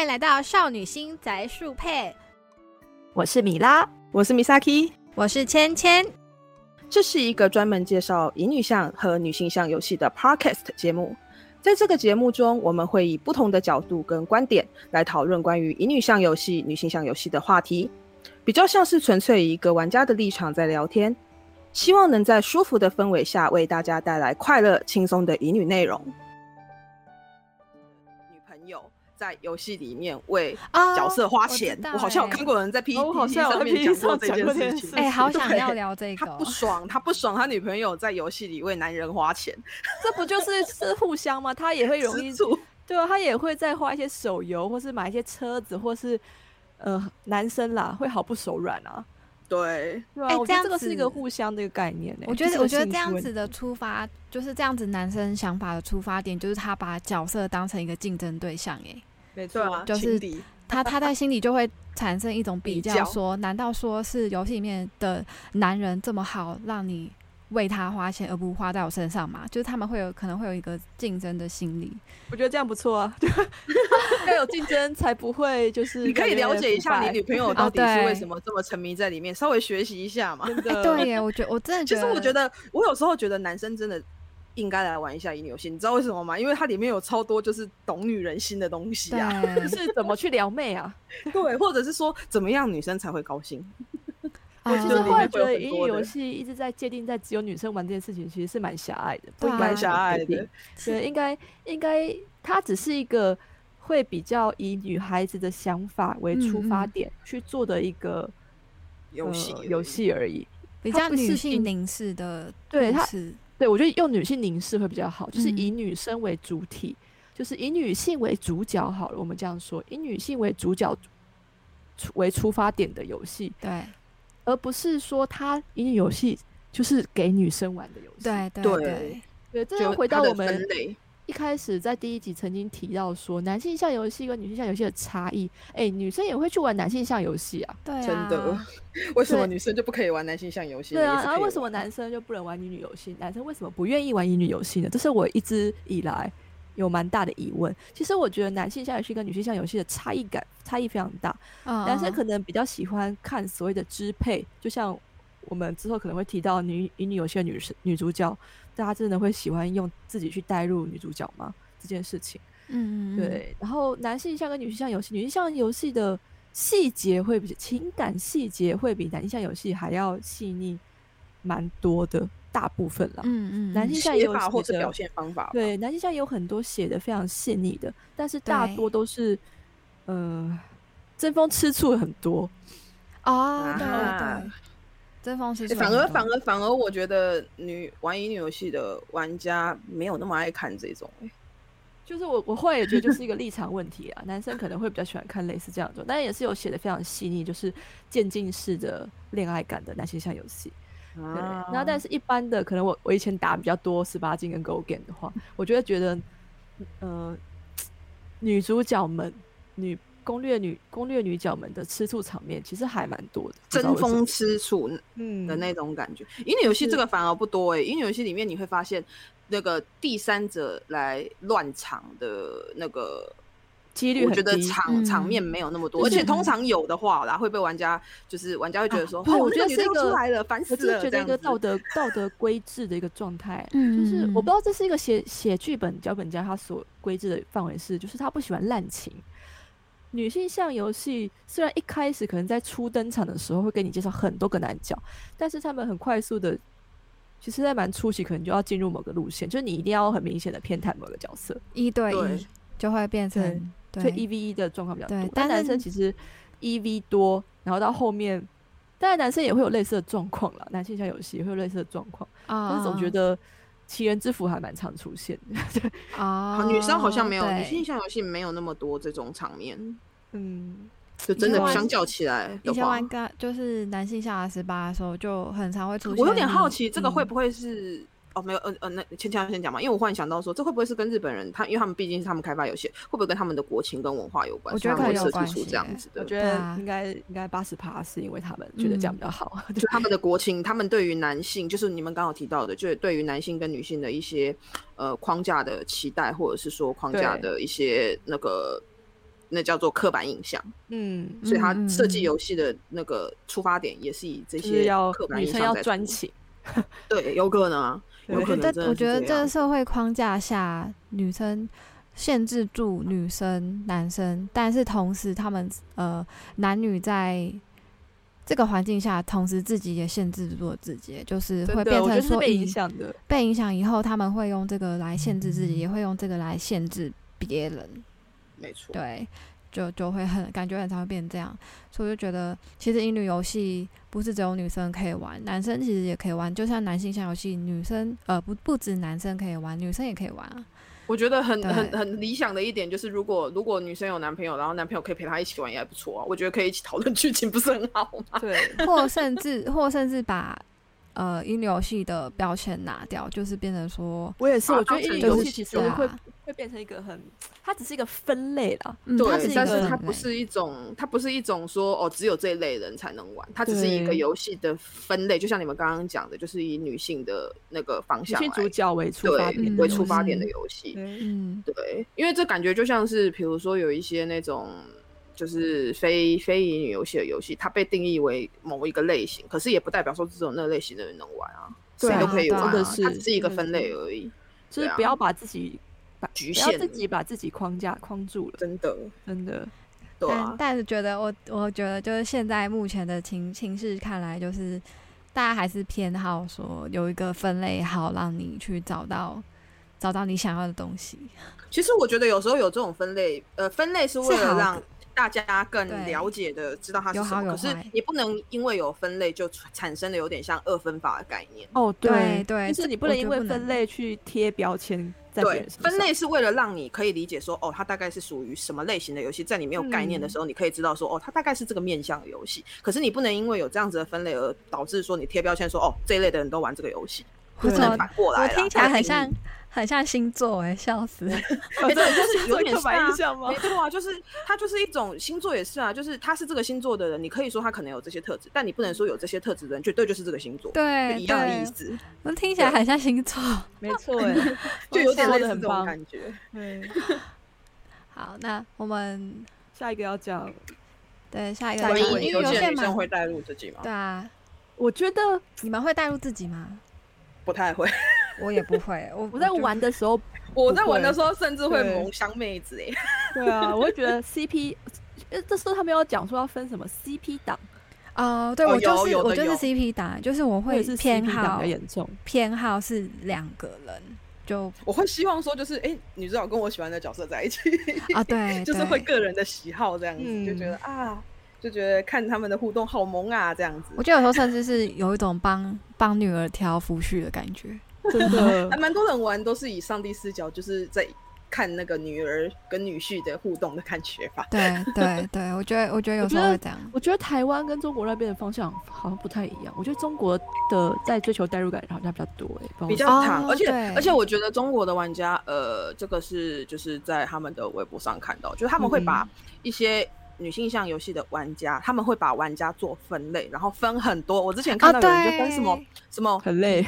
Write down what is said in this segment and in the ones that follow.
欢迎来到少女心宅树配，我是米拉，我是 Misaki，我是芊芊。这是一个专门介绍乙女向和女性向游戏的 Podcast 节目。在这个节目中，我们会以不同的角度跟观点来讨论关于乙女向游戏、女性向游戏的话题，比较像是纯粹以一个玩家的立场在聊天，希望能在舒服的氛围下为大家带来快乐、轻松的乙女内容。在游戏里面为角色花钱，我好像有欸看过有人在 P 哦我好 P 像有在上面讲过这件事情。哎、好想要聊这个他。不爽，他不爽，他女朋友在游戏里为男人花钱，这不就是 是互相吗？他也会容易。对啊，他也会再花一些手游，或是买一些车子，或是呃男生啦会毫不手软啊，对，哎我觉得这样子这个是一个互相的一个概念呢、我觉得，我觉得这样子的出发，就是这样子男生想法的出发点，就是他把角色当成一个竞争对象。哎，没错啊，就是 他他在心里就会产生一种比较，说难道说是游戏里面的男人这么好，让你为他花钱，而不花在我身上吗？就是他们会有可能会有一个竞争的心理。我觉得这样不错啊，要有竞争才不会就是你可以了解一下你女朋友到底是为什么这么沉迷在里面，稍微学习一下嘛。哎、真的对耶，我觉得我真的其觉得，实我觉得，我有时候觉得男生真的应该来玩一下乙女游戏，你知道为什么吗？因为它里面有超多就是懂女人心的东西啊，就，是怎么去撩妹啊？对，或者是说怎么样女生才会高兴。我其实啊后来觉得乙女游戏一直在界定在只有女生玩这件事情，其实是蛮狭隘的，不应该蛮狭隘的。对，应该应该它只是一个会比较以女孩子的想法为出发点去做的一个游戏呃游戏而已。比较女性竞凝视的对它对我觉得用女性凝视会比较好，就是嗯以女生为主体，就是以女性为主角好了。我们这样说，以女性为主角出为出发点的游戏，对而不是说它乙女游戏就是给女生玩的游戏。对对对对，这就又回到我们一开始在第一集曾经提到说，男性向游戏跟女性向游戏的差异。哎、女生也会去玩男性向游戏啊，对啊，真的。为什么女生就不可以玩男性向游戏？对啊。然后为什么男生就不能玩乙女游戏？男生为什么不愿意玩乙女游戏呢？这是我一直以来有蛮大的疑问。其实我觉得男性向游戏跟女性向游戏的差异感差异非常大。嗯男生嗯可能比较喜欢看所谓的支配，就像我们之后可能会提到女乙女游戏的女生女主角，大家真的会喜欢用自己去代入女主角吗？这件事情。嗯对，然后男性向跟女性向游戏，女性向游戏的细节会比情感细节会比男性向游戏还要细腻蛮多的，大部分啦。嗯嗯，男性向也有表现方法？对，男性向有很多写的非常细腻的，但是大多都是呃争风吃醋很多。哦，对啊对，争风吃欸醋很多反而反而反而，我觉得女玩乙女游戏的玩家没有那么爱看这种、欸就是我我后来也觉得就是一个立场问题啊，男生可能会比较喜欢看类似这样的，但也是有写的非常细腻，就是渐进式的恋爱感的男性向游戏。对，啊然后但是一般的，可能我我以前打比较多十八禁跟 Go Game 的话，我就会觉得，呃，女主角们、女攻略女攻略女角们的吃醋场面其实还蛮多的，争风吃醋嗯的那种感觉。乙女游戏这个反而不多哎、欸，乙女游戏里面你会发现，那个第三者来乱场的那个。几率很我觉得低。场场嗯面没有那么多，而且而且通常有的话啦，会被玩家就是玩家会觉得说，哦我觉得是一个出来了，烦死了我觉得一个道德道德规制的一个状态，嗯。就是嗯我不知道这是一个写写剧本脚本家他所规制的范围是，就是他不喜欢滥情。女性向游戏虽然一开始可能在初登场的时候会给你介绍很多个男角，但是他们很快速的，其实在蛮初期可能就要进入某个路线，就是你一定要很明显的偏袒某个角色，一对对一就会变成所以对一 v 一的状况比较多。但男生其实一 v 多，然后到后面，当然男生也会有类似的状况啦，男性向游戏也会有类似的状况。啊，但是总觉得奇人之福还蛮常出现的。对，啊，好女生好像没有，女性向游戏没有那么多这种场面，嗯，就真的相较起来的话以前玩，个就是男性下十八的时候，就很常会出现。我有点好奇，这个会嗯不会是？哦，没有，呃呃，那先先先讲嘛，因为我忽然想到说，这会不会是跟日本人他，因为他们毕竟是他们开发游戏，会不会跟他们的国情跟文化有关？我觉得可能有关系耶这样子的我。觉得应该应该八十趴是因为他们觉得这样比较好。就他们的 国情，他们对于男性，就是你们刚好提到的，就是对于男性跟女性的一些呃框架的期待，或者是说框架的一些那个那叫做刻板印象，嗯，所以他设计嗯游戏的那个出发点也是以这些刻板女生要印象在出专情，对，有可能啊，我觉得我觉得这个社会框架下，女生限制住女生、男生，但是同时他们呃男女在这个环境下，同时自己也限制住了自己，就是会，变成说影响的。被影响以后，他们会用这个来限制自己，也会用这个来限制别人。没错，对，就就会很感觉很常会变这样，所以我就觉得其实英女游戏不是只有女生可以玩，男生其实也可以玩，就像男性向游戏，女生呃不不止男生可以玩，女生也可以玩啊。我觉得很很很理想的一点就是，如果如果女生有男朋友，然后男朋友可以陪她一起玩，也还不错啊。我觉得可以一起讨论剧情，不是很好吗？对，或甚至或甚至把呃英女游戏的标签拿掉，就是变成说，我也是，把我觉得它当成游乙女游戏其实会会变成一个很，它只是一个分类啦。嗯，它对，是但是它不是一种，它不是一种说哦，只有这一类人才能玩，它只是一个游戏的分类，就像你们刚刚讲的，就是以女性的那个方向来性主角为出发对点为嗯出发点的嗯游戏。嗯对，因为这感觉就像是，比如说有一些那种就是非非乙女游戏的游戏，它被定义为某一个类型，可是也不代表说只有那类型的人能玩啊，谁都可以玩、啊，它只是一个分类而已，就是不要把自己把局不要限自己把自己框架框住了，真的，真的。对啊但，但是觉得我我觉得就是现在目前的情情势看来，就是大家还是偏好说有一个分类好，让你去找到找到你想要的东西。其实我觉得有时候有这种分类，呃，分类是为了让大家更了解的知道它是有什么，可是好有坏你不能因为有分类就产生了有点像二分法的概念。哦，对对就是你不能因为分类去贴标签在别对人，身上。分类是为了让你可以理解说，哦，它大概是属于什么类型的游戏，在你没有概念的嗯时候，你可以知道说，哦，它大概是这个面向的游戏。可是你不能因为有这样子的分类而导致说你贴标签说，哦，这一类的人都玩这个游戏，对不能反过来啦。我听起来很像很像星座哎、笑死！哎，对，就是 有点刻板是啊印象吗没？错啊，就是它就是一种星座也是啊，就是他是这个星座的人，你可以说他可能有这些特质，但你不能说有这些特质的人绝对就是这个星座，对一样的意，思，那听起来很像星座。没错，哎，就有点说类似这种很棒。感觉。对，好，那我们下一个要讲，对下一个因为有些，女生会带入自己吗？对啊，我觉得你们会带入自己吗？不太会。我也不会，我 我在玩的时候，我在玩的时候甚至会萌香妹子哎，对啊，我会觉得 CP，呃，这时候他们要讲说要分什么 CP 档，哦，对哦我就是我就是 CP 档，就是我会偏好比较严重。偏好是两个人，就我会希望说就是哎，女主角跟我喜欢的角色在一起，啊对，就是会个人的喜好这样子，嗯就觉得啊，就觉得看他们的互动好萌啊这样子我。觉得有时候甚至是有一种帮帮女儿挑夫婿的感觉。真的 还蛮多人玩都是以上帝视角，就是在看那个女儿跟女婿的互动的感觉吧。对对对，我觉得我觉得有时候会这样。我觉得台湾跟中国那边的方向好像不太一样。我觉得中国的在追求代入感好像比较多哎、不知道比较长，而且哦而且我觉得中国的玩家，呃，这个是就是在他们的微博上看到，就是他们会把嗯一些女性向游戏的玩家，他们会把玩家做分类，然后分很多。我之前看到有人就分什么、对什么很累。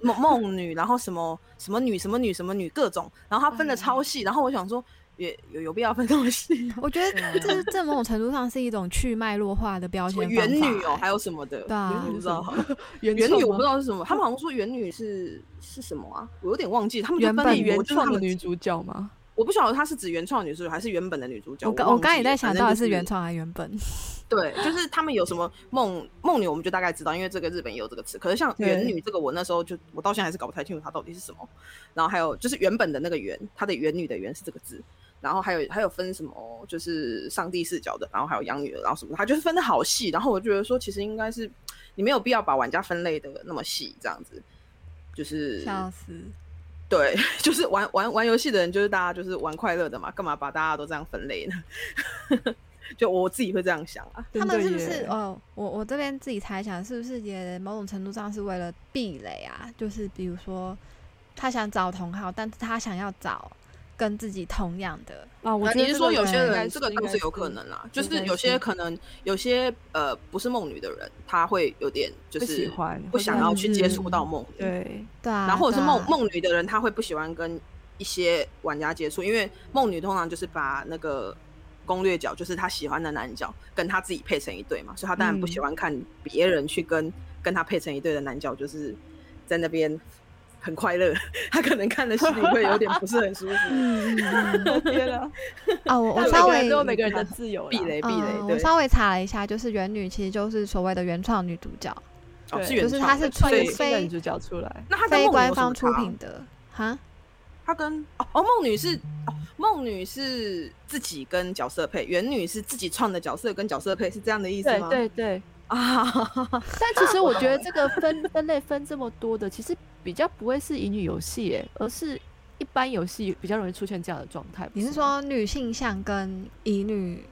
梦梦女，然后什么什么女什么女什么女各种，然后他分的超细，然后我想说，也有有必要分这么细？我觉得这这某种程度上是一种去脉络化的标签元女哦，欸还有什么的？对女不知道，原元女我不知道 道是什么，他们 好像说元女是是什么啊？我有点忘记，他们就原本原创就是他们的女主角吗？我不晓得她是指原创女主角还是原本的女主角。我刚我刚也在想，到底是原创还是原本？对，就是他们有什么梦梦女，我们就大概知道，因为这个日本也有这个词。可是像对元女这个，我那时候就我到现在还是搞不太清楚它到底是什么。然后还有就是原本的那个原，它的原女的原是这个字。然后还有还有分什么，就是上帝视角的，然后还有养女的，然后什么，它就是分的好细。然后我觉得说，其实应该是你没有必要把玩家分类的那么细，这样子。就是笑死！对，就是玩玩玩游戏的人，就是大家就是玩快乐的嘛，干嘛把大家都这样分类呢？就我自己会这样想啊。他们是不是哦？我我这边自己猜想，是不是也某种程度上是为了避雷啊？就是比如说，他想找同好，但是他想要找跟自己同样的。啊，我呃觉得你是说有些人这个应该都是有可能啦，就是有些可能有些呃不是梦女的人，他会有点就不喜是欢，不想要去接触到嗯梦女，对，对啊，然后或者是梦梦女的人，他会不喜欢跟一些玩家接触，因为梦女通常就是把那个攻略角，就是他喜欢的男角跟他自己配成一对嘛，所以他当然不喜嗯欢看别人去跟跟他配成一对的男角，就是在那边很快乐，他可能看了心里会有点不是很舒服。天啊！哦，我我稍微都有每个人的自由，避雷避雷，嗯，我对，稍微查了一下，就是原女其实就是所谓的原创女主角，是原就是创的他是出非的女主角出来，那她非官方出品的哈。她跟哦哦梦女是哦梦女是自己跟角色配，原女是自己创的角色跟角色配，是这样的意思对吗？对对。啊，但其实我觉得这个分分类分这么多的，其实比较不会是乙女游戏，哎，而是一般游戏比较容易出现这样的状态。你是？说女性向跟乙女？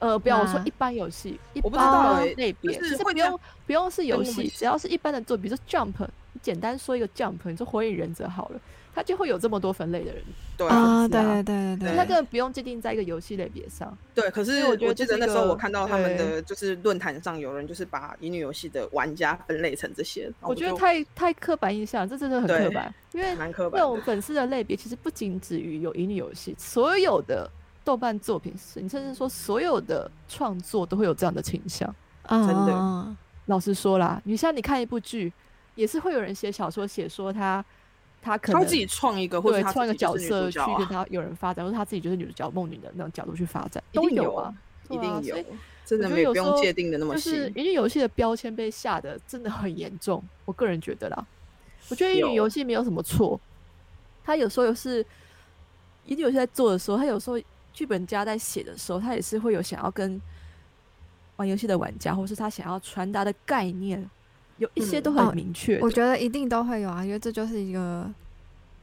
呃，不要我说一般游戏，一我不知般道欸类别，其实不用不用是游戏，只要是一般的做，比如说 Jump，你简单说一个 Jump，你说火影忍者好了，它就会有这么多分类的人，对。啊，对对对对对，它根本不用界定在一个游戏类别上。对，可是我觉得记得那时候我看到他们的就是论坛上有人就是把乙女游戏的玩家分类成这些，我觉得太太刻板印象，这真的很刻板，因为蛮刻板那种。粉丝的类别其实不仅止于有乙女游戏，所有的豆瓣作品是，你甚至说所有的创作都会有这样的倾向。嗯真的。老实说啦，你像你看一部剧，也是会有人写小说，写说他他可能他自己创一个，或者他创一个角色去跟他有人发展，或者他自己就是女主角梦女的那种角度去发展，一定有都有啊，一定有真的没有没不用有界定的那么就是因为游戏的标签被下的真的很严重，我个人觉得啦。我觉得英语游戏没有什么错，他有时候有是一定有些在做的时候，他有时候剧本家在写的时候，他也是会有想要跟玩游戏的玩家，或是他想要传达的概念，有一些嗯都哦很明确的。我觉得一定都会有啊，因为这就是一个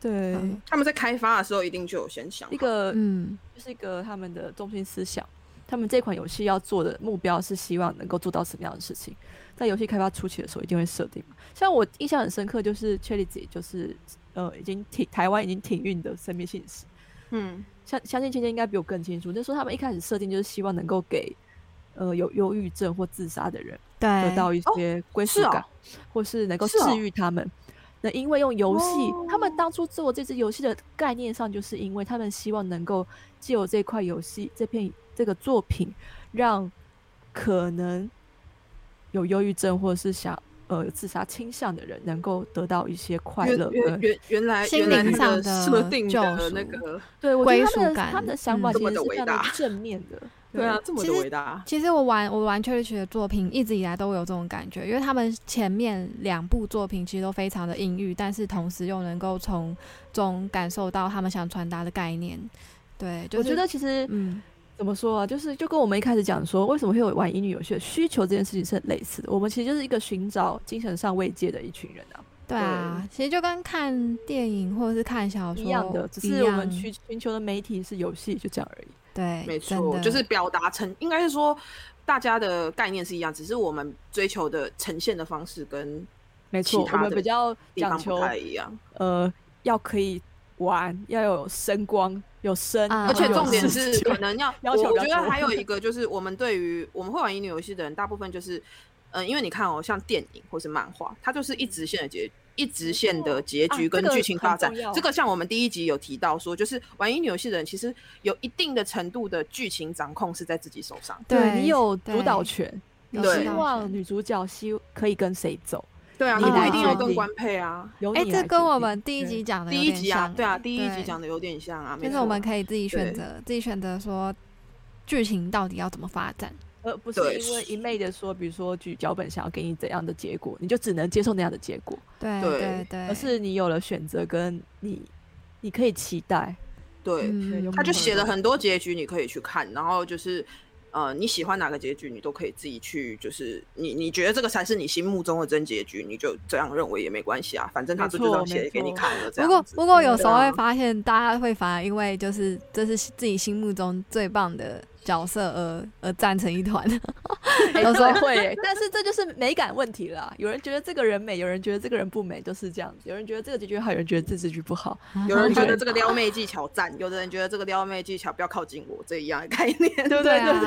对、嗯他们在开发的时候一定就有先想一个嗯就是一个他们的中心思想。他们这款游戏要做的目标是希望能够做到什么样的事情，在游戏开发初期的时候一定会设定嘛。像我印象很深刻，就是 c h e l i z 就是呃已经停台湾已经停运的生命信使，嗯，相相信芊芊应该比我更清楚。那时候他们一开始设定就是希望能够给呃有忧郁症或自杀的人对得到一些归属是哦感，或是能够治愈他们。那因为用游戏，他们哦当初做这支游戏的概念上，就是因为他们希望能够借由这块游戏这片这个作品，让可能有忧郁症或者是想呃有自杀倾向的人，能够得到一些快乐跟原原原来心灵上的设定的那个，对我觉归得他们的属感他们的想法嗯其实是非常的正面的。对啊，这么多伟大，其实我玩我玩 Cherish 的作品一直以来都有这种感觉，因为他们前面两部作品其实都非常的阴郁，但是同时又能够从中感受到他们想传达的概念。对，就是、我觉得其实嗯，怎么说啊？就是就跟我们一开始讲说，为什么会有玩英语游戏的需求这件事情是很类似的。我们其实就是一个寻找精神上慰藉的一群人啊，对啊，其实就跟看电影或者是看小说一样的，只是我们样寻寻求的媒体是游戏，就这样而已。对，没错，就是表达成，应该是说大家的概念是一样，只是我们追求的呈现的方式跟没错，我其他的们比较讲求太一样。呃，要可以玩，要有声光，有声，啊而且重点是，可能要，要求我觉得还有 一个就是，我们对于我们会玩乙女游戏的人，大部分就是，嗯、因为你看哦，像电影或是漫画，它就是一直线的结，一直线的结局跟剧情发展。这个像我们第一集有提到说，就是玩乙女游戏的人，其实有一定的程度的剧情掌控是在自己手上。对你有主导权，希望女主角希可以跟谁走，对啊，你你不一定要跟官配啊。哎、这跟我们第一集讲的第一集啊，对啊，欸第一集讲的有点像啊，没就是我们可以自己选择，自己选择说剧情到底要怎么发展。而不是对因为一昧的说，比如说剧脚本想要给你怎样的结果，你就只能接受那样的结果，对对对对，而是你有了选择，跟你你可以期待，对，嗯他就写了很很多结局，你可以去看，然后就是。呃，你喜欢哪个结局，你都可以自己去，就是你你觉得这个才是你心目中的真结局，你就这样认为也没关系啊，反正他没错这就这样写给你看了。这不过不过有时候会发现，大家会反而因为就是这是自己心目中最棒的角色而而站成一团。有时候会耶，但是这就是美感问题了。有人觉得这个人美，有人觉得这个人不美，就是这样子。有人觉得这个结局好，有人觉得这结局不好。有人觉得这个撩妹技巧赞，有的人觉得这个撩妹技巧不要靠近我，这一样的概念，对不对啊，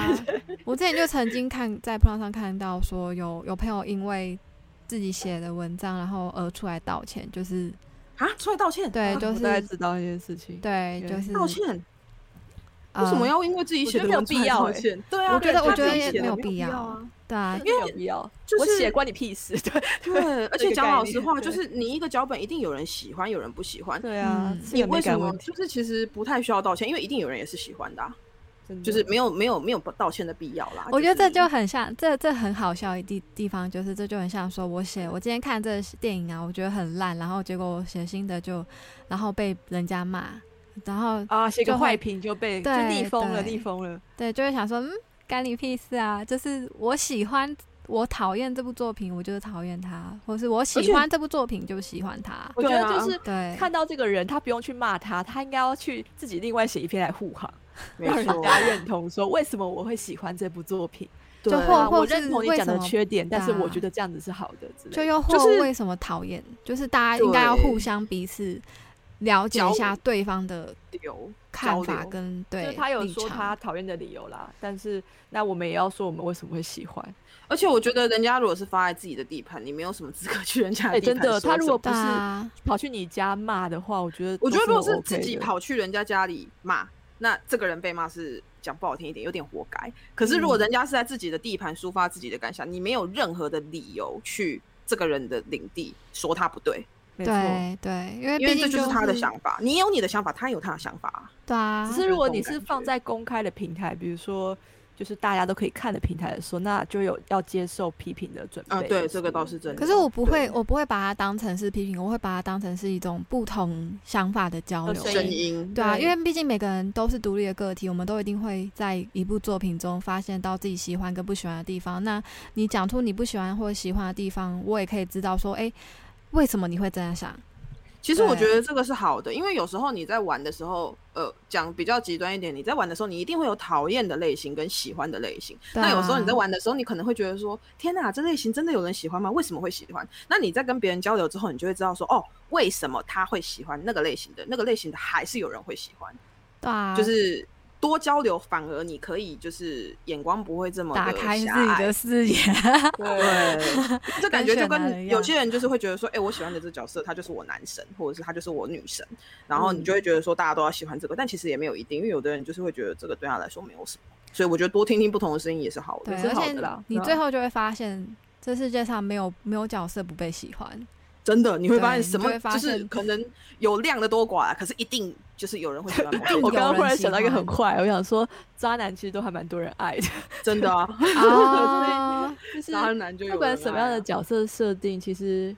我之前就曾经看在 p 上看到说有有朋友因为自己写的文章，然后而出来道歉，就是啊，出来道歉，对，就我大概是知道一件事情。对就是道歉，为什么要因为自己写的没有必要欸道歉？对啊，我觉得我觉得也没有必必要啊。对啊，因为有必要，就是我写关你屁事，对 对，而且讲老实话，就是你一个脚本一定有人喜欢，有人不喜欢。对啊你为什么就是其实不太需要道歉？因为一定有人也是喜欢的、就是没有没有没有道歉的必要啦。我觉得这就很像，这这很好笑的地地方，就是这就很像说，我写我今天看这电影啊，我觉得很烂，然后结果我写新的就，然后被人家骂，然后啊，写个坏评就被就逆风了，逆风了。对，就会想说，嗯，干你屁事啊！就是我喜欢，我讨厌这部作品，我就是讨厌他，或是我喜且欢这部作品就喜欢他。我觉得就是对，看到这个人，他不用去骂他，他应该要去自己另外写一篇来护航，没让人，家认同说为什么我会喜欢这部作品。对就或认同你讲的缺点，但是我觉得这样子是好的。就又或是为什么讨厌？就是大家应该要互相彼此了解一下对方的流看法跟对就是他有说他讨厌的理由啦，但是那我们也要说我们为什么会喜欢。而且我觉得人家如果是发在自己的地盘，你没有什么资格去人家哎，真的，地盘说什么。他如果不是跑去你家骂的话，我觉得我觉得如果是自己跑去人家家里骂，那这个人被骂是讲不好听一点，有点活该。可是如果人家是在自己的地盘抒发自己的感想，你没有任何的理由去这个人的领地说他不对，没错。对对，因为因为毕竟这就是他的想法。你有你的想法，他有他的想法啊。对啊，只是如果你是放在公开的平台，比如说就是大家都可以看的平台的时候，那就有要接受批评的准备。啊，对，这个倒是真的。可是我不会，我不会把它当成是批评，我会把它当成是一种不同想法的交流。声声音，对啊，对因为毕竟每个人都是独立的个体，我们都一定会在一部作品中发现到自己喜欢跟不喜欢的地方。那你讲出你不喜欢或者喜欢的地方，我也可以知道说，哎、为什么你会这样想？其实我觉得这个是好的，因为有时候你在玩的时候，呃，讲比较极端一点，你在玩的时候，你一定会有讨厌的类型跟喜欢的类型。对那有时候你在啊玩的时候，你可能会觉得说：“天哪，这类型真的有人喜欢吗？为什么会喜欢？”那你在跟别人交流之后，你就会知道说：“哦，为什么他会喜欢那个类型的？那个类型的还是有人会喜欢。对啊，就是多交流，反而你可以就是眼光不会这么的打开自己的视野。对，这感觉就跟有些人就是会觉得说，哎、我喜欢的这个角色，他就是我男神，或者是他就是我女神，然后你就会觉得说大家都要喜欢这个，但其实也没有一定，因为有的人就是会觉得这个对他来说没有什么，所以我觉得多听听不同的声音也是好的对，。而且你最后就会发现，这世界上没有没有角色不被喜欢。真的，你会发现什么就是可能有量的多寡啦，可是一定就是有人会喜欢我刚刚忽然想到一个很快，我想说渣男其实都还蛮多人爱 的，真的啊，啊，就是渣男就有不管什么样的角色设定，其实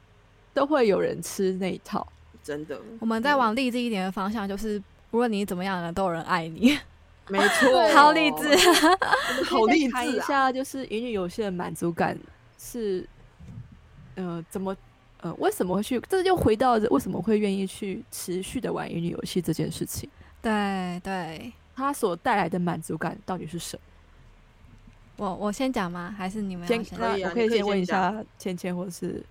都会有人吃那一套。真的我们再往励志一点的方向，就是无论你怎么样呢，都有人爱你。没错，好励志。好励志啊！下，就是乙女有戏的满足感是，呃，怎么，呃，为什么会去？这就回到为什么会愿意去持续的玩乙女游戏这件事情，对对，它所带来的满足感到底是什么？我我先讲吗？还是你们先，先？可以我可以先问一下芊芊或者是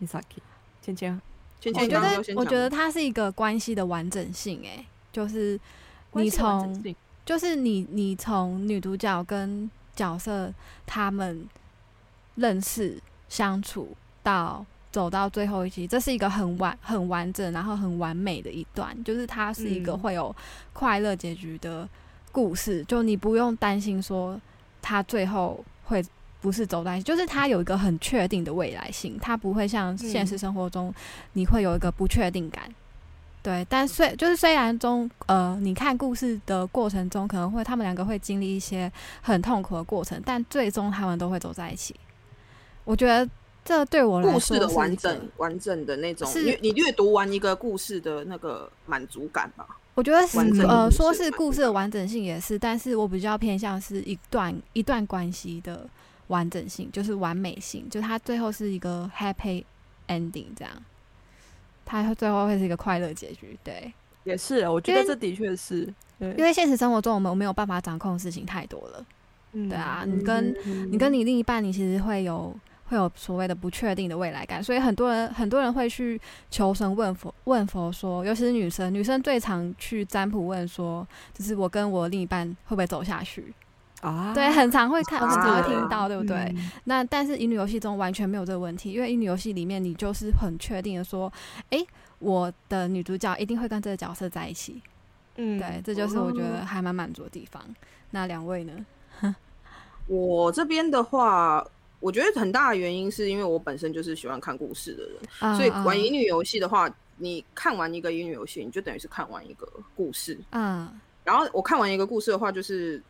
Misaki，芊芊，芊我觉得我觉得它是一个关系的完整性，哎，就是你从就是你你从女主角跟角色他们认识相处到走到最后一集，这是一个很完很完整，然后很完美的一段，就是它是一个嗯会有快乐结局的故事，就你不用担心说他最后会。不是走在一起，就是它有一个很确定的未来性，它不会像现实嗯生活中你会有一个不确定感。对，但虽就是虽然中呃，你看故事的过程中，可能会他们两个会经历一些很痛苦的过程，但最终他们都会走在一起。我觉得这对我来故事的说是一个完整、完整的那种，是阅你阅读完一个故事的那个满足感吧。我觉得是完呃，说是故事的完整性也是，但是我比较偏向是一段一段关系的完整性，就是完美性，就它最后是一个 happy ending 这样，它最后会是一个快乐结局。对，也是，我觉得这的确是，对因为现实生活中我们没有办法掌控的事情太多了。嗯对啊，你跟你跟你另一半，你其实会有会有所谓的不确定的未来感，所以很多人很多人会去求神问佛问佛说，尤其是女生，女生最常去占卜问说，就是我跟我另一半会不会走下去？啊，对，很常会看，很常会听啊到，对不对？嗯那但是乙女游戏中完全没有这个问题，因为乙女游戏里面你就是很确定的说，诶，我的女主角一定会跟这个角色在一起。嗯，对，这就是我觉哦得还蛮满足的地方。那两位呢？我这边的话，我觉得很大的原因是因为我本身就是喜欢看故事的人，啊所以玩乙女游戏的话，你看完一个乙女游戏，你就等于是看完一个故事。嗯然后我看完一个故事的话，就是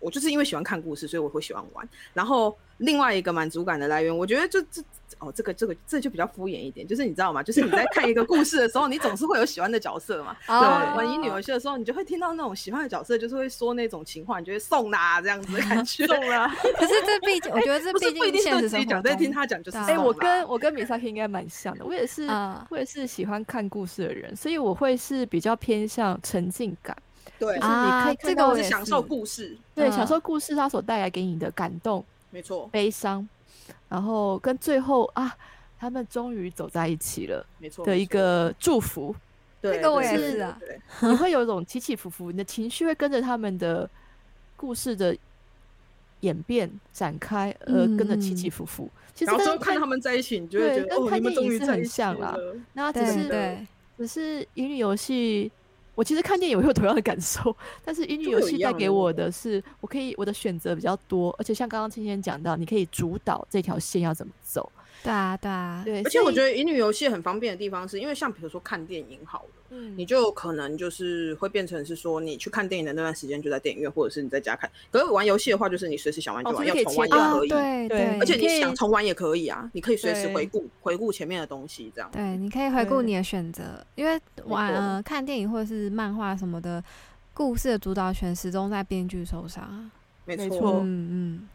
我就是因为喜欢看故事，所以我会喜欢玩。然后另外一个满足感的来源，我觉得就这哦，这个这个这就比较敷衍一点，就是你知道吗？就是你在看一个故事的时候，你总是会有喜欢的角色嘛。哦。对，玩乙女游戏的时候，你就会听到那种喜欢的角色，就是会说那种情话，你就会送啦这样子的感觉。送啦。可是这毕竟，我觉得这毕竟不一定现是自己讲，实生活中，在听他讲就是哎、我跟我跟米萨克应该蛮像的，我也是，嗯。我也是喜欢看故事的人，所以我会是比较偏向沉浸感，对。就是你啊可以，看这到是个我是享受故事，对，嗯。享受故事它所带来给你的感动、没错，悲伤，然后跟最后啊，他们终于走在一起了没错的一个祝福，对这个我也是啊对 你会有一种起起伏伏，你的情绪会跟着他们的故事的演变展开，而跟着起起伏伏。其实然后跟看他们在一起，你就会对跟觉得哦，你们终于在一起很像啦了。对那只是对，只是乙女游戏，我其实看电影我会有同样的感受，但是乙女游戏带给我的是，我可以我的选择比较多，而且像刚刚青青讲到，你可以主导这条线要怎么走。对啊对啊，对，而且我觉得，得乙女游戏很方便的地方，是因为像比如说看电影好了，嗯你就可能就是会变成是说，你去看电影的那段时间就在电影院，或者是你在家看。可是玩游戏的话，就是你随时想玩就玩，要重玩也可以。对对对，而且你想重玩也可以啊，你可以随时回顾回顾前面的东西，这样。对，你可以回顾你的选择，因为玩呃看电影或者是漫画什么的，故事的主导权始终在编剧手上。没错，嗯嗯，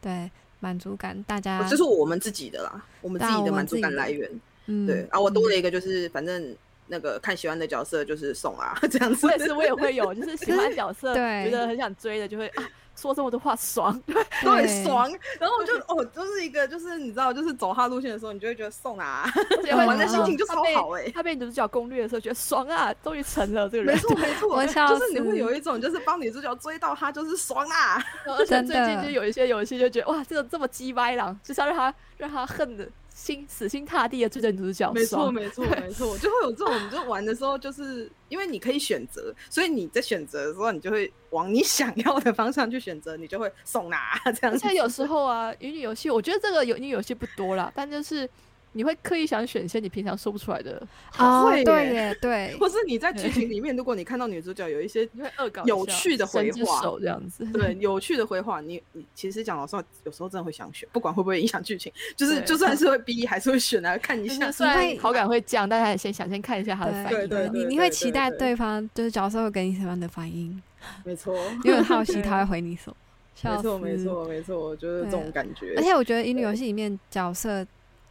对，满足感大家这是我们自己的啦，我们自己的满足感来源。嗯对啊，我多了一个就是反正那个看喜欢的角色就是送啊，这样子。我也是，我也会有，就是喜欢角色，对觉得很想追的，就会啊说这么多话爽。都很爽，然后我就哦，就是一个就是你知道，就是走他路线的时候，你就会觉得送啊，而且 会玩的心情就超好哎、他被女主角攻略的时候，觉得爽啊，终于成了这个人。没错没错，我就是你会有一种就是帮女主角追到他就是爽啊，而且真的最近就有一些游戏就觉得哇，这个这么鸡歪狼，就是要让他让他恨的心死心塌地的追着女主角没错。没错没错，就会有这种，你就玩的时候就是因为你可以选择，所以你在选择的时候，你就会往你想要的方向去选择，你就会送啊 这样子。而且有时候啊，乙女游戏，我觉得这个有乙女游戏不多啦，但就是你会刻意想选一些你平常说不出来的，哦会，对耶耶，对，或是你在剧情里面，如果你看到女主角有一些你会恶搞有趣的回话手这样子。对有趣的回话，你你其实讲老实话，有时候真的会想选，不管会不会影响剧情，就是就算是会逼，还是会选来 看一下就是。虽然好感会降，但还先想先看一下他的反应。对对你你会期待对方就是角色会给你什么样的反应，没错，因为很好奇他会回你什么。没错，没。错，没错，就是这种感觉。而且我觉得乙女游戏里面角色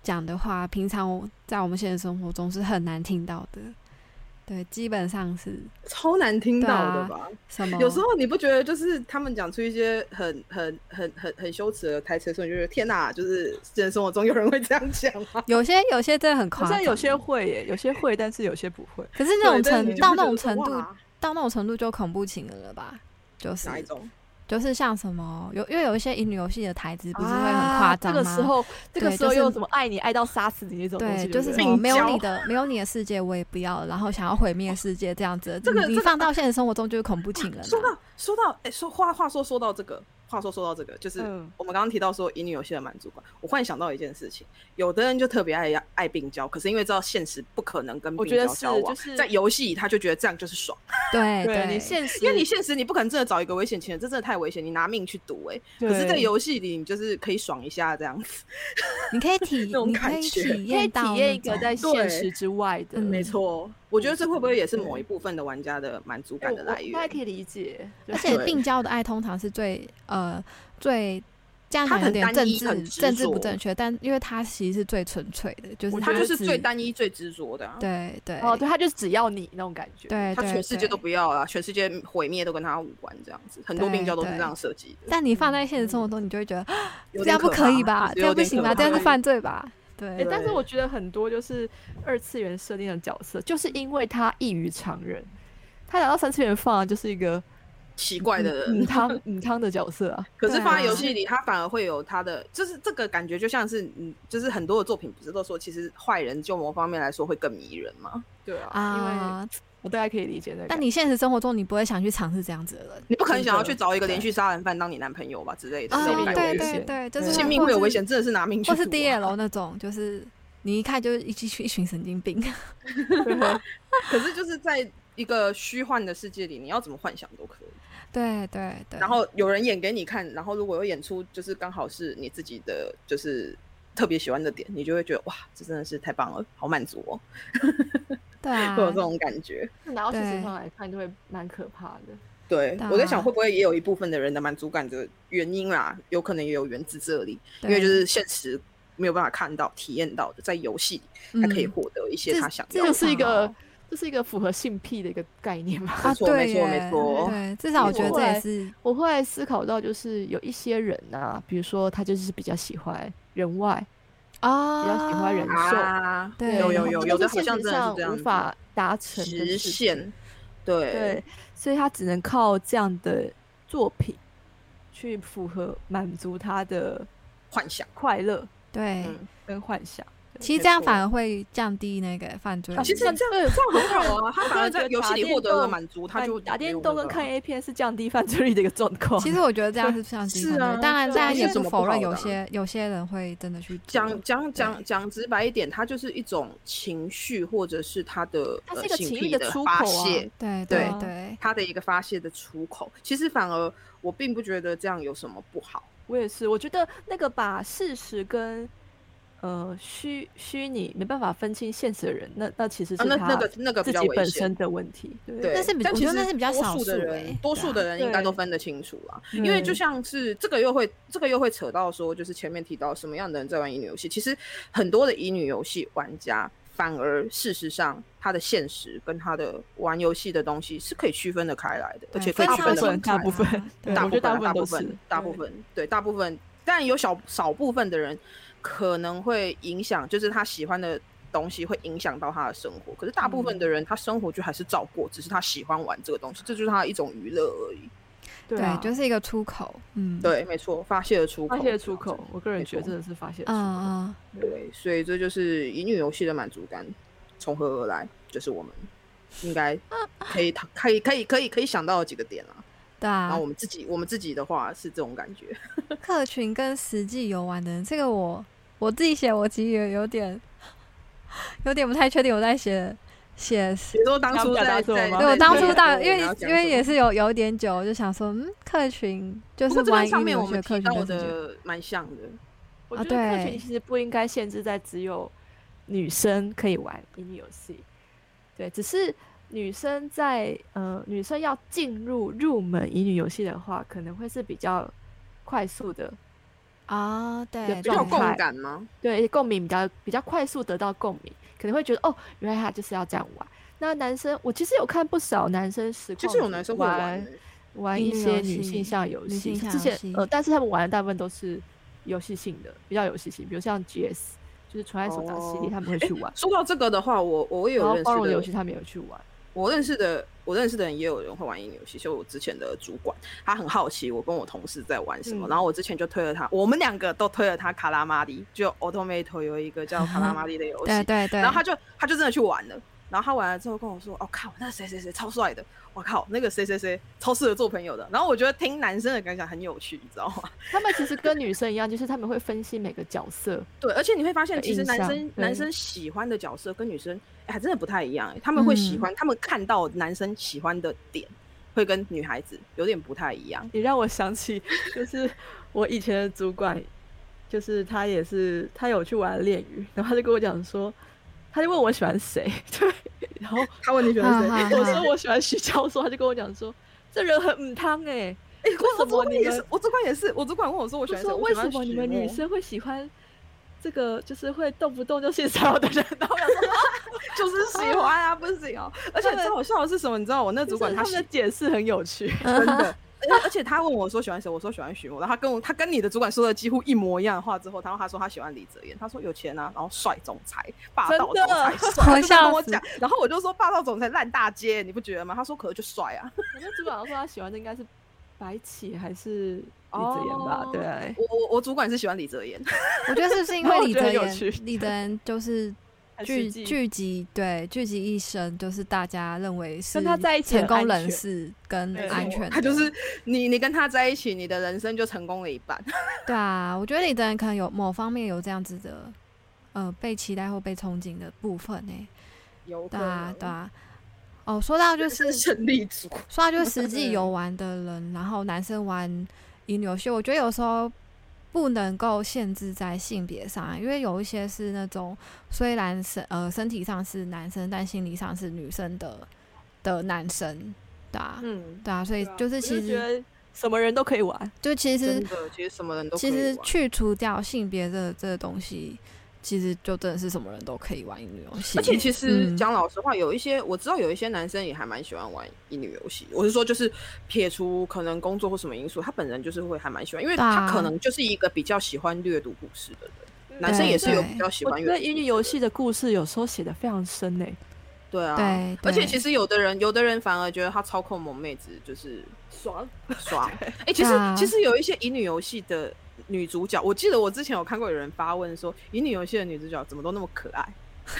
讲的话，平常我在我们现实生活中是很难听到的。对，基本上是超难听到的吧？什么？有时候你不觉得就是他们讲出一些很很很很很羞耻的台词的时候，你就觉得天哪，就是现实生活中有人会这样讲吗？有些有些真的很好夸张，像有些会耶，有些会，但是有些不会。可是那种程到那种程度，到那种程度就恐怖情人了吧？就是哪一种？就是像什么有，因为有一些乙女游戏的台词不是会很夸张吗？啊这个时候，这个时候又什么爱你爱到杀死你那种东对，西，就是什么没有你的没有你的世界我也不要了，然后想要毁灭世界这样子这个你放到现实生活中就是恐怖情人、啊。说到说到，哎、说话话说说到这个，话说说到这个，就是嗯。我们刚刚提到说乙女游戏的满足感，我忽然想到一件事情，有的人就特别爱爱病娇，可是因为知道现实不可能跟病我觉得是娇交往，就是在游戏里他就觉得这样就是爽，对对。你现实，因为你现实你不可能真的找一个危险情人，这真的太危险，你拿命去赌哎、对。可是，在游戏里你就是可以爽一下这样子，你可以体，你可以体可以验体验一个在现实之外的，嗯。没错，我觉得这会不会也是某一部分的玩家的满足哎感的来源？我大家可以理解，而且病娇的爱通常是最呃最这样很单点政治一很执政治不正确，但因为他其实是最纯粹的，就是他就是最单一、最执着的、啊，对对哦，对，他就是只要你那种感觉，对对他全世界都不要了，全世界毁灭都跟他无关，这样子，很多病娇都是对这样设计的。但你放在现实生活中，你就会觉得有这样不可以吧？这样不行吧？这样是犯罪吧？对。哎、但是我觉得很多就是二次元设定的角色，就是因为他异于常人，他拿到三次元放啊就是一个奇怪的人，母汤母汤的角色啊，可是放在游戏里，他反而会有他的，就是这个感觉，就像是嗯，就是很多的作品不是都说，其实坏人就某方面来说会更迷人吗？对啊，啊，我大概可以理解那个。但你现实生活中，你不会想去尝试这样子的人。你不可能想要去找一个连续杀人犯当你男朋友吧之类的，对对对，就是性命会有危险，真的是拿命去或是赌啊 DL 那种，就是你一看就是一群一群神经病。可是就是在一个虚幻的世界里，你要怎么幻想都可以。对对对，然后有人演给你看，然后如果有演出就是刚好是你自己的就是特别喜欢的点，你就会觉得哇，这真的是太棒了，好满足哦，对啊会，有这种感觉。拿到事实上来看，就会蛮可怕的。对我在想会不会也有一部分的人的满足感的原因啦，有可能也有源自这里，因对为就是现实没有办法看到、体验到的，在游戏里他可以嗯获得一些他想要的。这就是一好个，这是一个符合性癖的一个概念嘛。啊，没错对没错没错对，至少我觉得这也是我后来思考到，就是有一些人啊，比如说他就是比较喜欢人外，啊，比较喜欢人啊，对有有有有的好像真的是无法达成实现，对对，所以他只能靠这样的作品去符合满足他的幻想。快乐对。嗯，跟幻想。其实这样反而会降低那个犯罪率。其实这样这样很好啊，他反而在游戏里获得了满足，他就打电动跟看 A 片是降低犯罪率的一个状况。其实我觉得这样是降低犯罪率，是啊当然对当然也不否认有些有些人会真的去做讲讲讲讲直白一点，它就是一种情绪，或者是他的它是呃一个情绪的出口对对对，他的一个发泄的出口。其实反而我并不觉得这样有什么不好。我也是，我觉得那个把事实跟呃虚虚拟没办法分清现实的人，那那其实是啊，那他那个那个比自己较。本身的问题。对对，那是比但其实我觉得那是比较少数数的人欸，多数的人应该都分得清楚啦。因为就像是这个又会这个又会扯到说，就是前面提到什么样的人在玩乙女游戏，其实很多的乙女游戏玩家。反而，事实上，他的现实跟他的玩游戏的东西是可以区分的开来的，而且可以分区分的很开大部分大部分大部分大部分对大部分对大部分，当然有小少部分的人可能会影响，就是他喜欢的东西会影响到他的生活。可是大部分的人，他生活就还是照过，只是他喜欢玩这个东西，这就是他的一种娱乐而已。对啊，对，就是一个出口，嗯，，对，没错，发泄的出口，发泄的出口。我个人觉得真的是发泄的出口。嗯嗯，对，所以这就是乙女游戏的满足感从何而来，就是我们应该可以 可以可以可以可以想到的几个点啦。对啊然后啊我，们自己我们自己的话是这种感觉。客群跟实际游玩的人，这个我我自己写，我其实也有点有点不太确定我在写写比如说当初在在，什么吗对我当初大，因为因为也是有有点久，我就想说，嗯，客群就是这玩上面我们提到群的蛮像的。我啊觉得客群其实不应该限制在只有女生可以玩乙女游戏，对，只是女生在呃女生要进入入门乙女游戏的话，可能会是比较快速的，啊，对，有比较有共感吗？对共鸣比较比较快速得到共鸣，可能会觉得哦，原来他就是要这样玩。那男生，我其实有看不少男生实况其实有男生会玩玩一些女女游戏性向游女戏，之前呃，但是他们玩的大部分都是游戏性的，比较游戏性，比如像 GS，就是纯爱手札系列，哦他们会去玩。说到这个的话，我我也有认识的包容的游戏，他们也有去玩。我认识的我认识的人也有人会玩乙女游戏，就我之前的主管，他很好奇我跟我同事在玩什么，嗯然后我之前就推了他，我们两个都推了他卡拉玛迪，就 Automate 有一个叫卡拉玛迪的游戏，对对对，然后他就他就真的去玩了。然后他玩了之后跟我说：“哦靠，那谁谁谁超帅的！我靠，那个谁谁谁超适合做朋友的。”然后我觉得听男生的感想很有趣，你知道吗？他们其实跟女生一样，就是他们会分析每个角色。对，而且你会发现，其实男生男生喜欢的角色跟女生、哎还真的不太一样、哎他们会喜欢，他们看到男生喜欢的点，会跟女孩子有点不太一样。你让我想起，就是我以前的主管，就是他也是他有去玩恋鱼，然后他就跟我讲说，他就问我喜欢谁，对，然后 他问你喜欢谁我说我喜欢徐教授，他就跟我讲说，这人很母汤哎、哎、为什我我主管也是，我主管问我说我喜欢谁，为什么你们女生会喜欢这个，就是会动不动就性骚扰的人？然后我想说，就是喜欢啊，不行哦。而且最好笑的是什么？你知道我那主管他就是他们的解释很有趣。真的。而且而且他问我说喜欢谁，我说喜欢许墨，然后他跟我他跟你的主管说的几乎一模一样的话之后，然后他说他喜欢李泽言，他说有钱啊，然后帅总裁，霸道总裁，帅，我就跟我讲，然后我就说霸道总裁烂大街，你不觉得吗？他说可是就帅啊，我那主管说他喜欢的应该是白起还是李泽言吧？哦对，我我我主管是喜欢李泽言，我觉得是不是因为 李泽言，李泽言就是聚聚集对聚集一生，就是大家认为是跟他在一起成功人士跟安全，他就是你，你跟他在一起，你的人生就成功了一半。对啊，我觉得你的人可能有某方面有这样子的呃被期待或被憧憬的部分呢、有可对啊，对啊。哦，说到 就是胜利组，说到就 是实际游玩的人，然后男生玩乙女游戏，我觉得有时候不能够限制在性别上啊，因为有一些是那种虽然身呃身体上是男生，但心理上是女生的的男生，对啊，嗯，对啊，所以就是其实什么人都可以玩，就其实其实什么人都其实去除掉性别这这个东西，其实就真的是什么人都可以玩乙女游戏，而且其实嗯讲老实话，有一些我知道有一些男生也还蛮喜欢玩乙女游戏。我是说，就是撇除可能工作或什么因素，他本人就是会还蛮喜欢，因为他可能就是一个比较喜欢阅读故事的人。男生也是有比较喜我觉得欢阅读乙女游戏的故事有时候写的非常深诶、对啊，对对而且其实有的人，有的人反而觉得他操控萌妹子就是爽。爽。哎、其实、啊其实有一些乙女游戏的女主角，我记得我之前有看过有人发问说，乙女游戏的女主角怎么都那么可爱？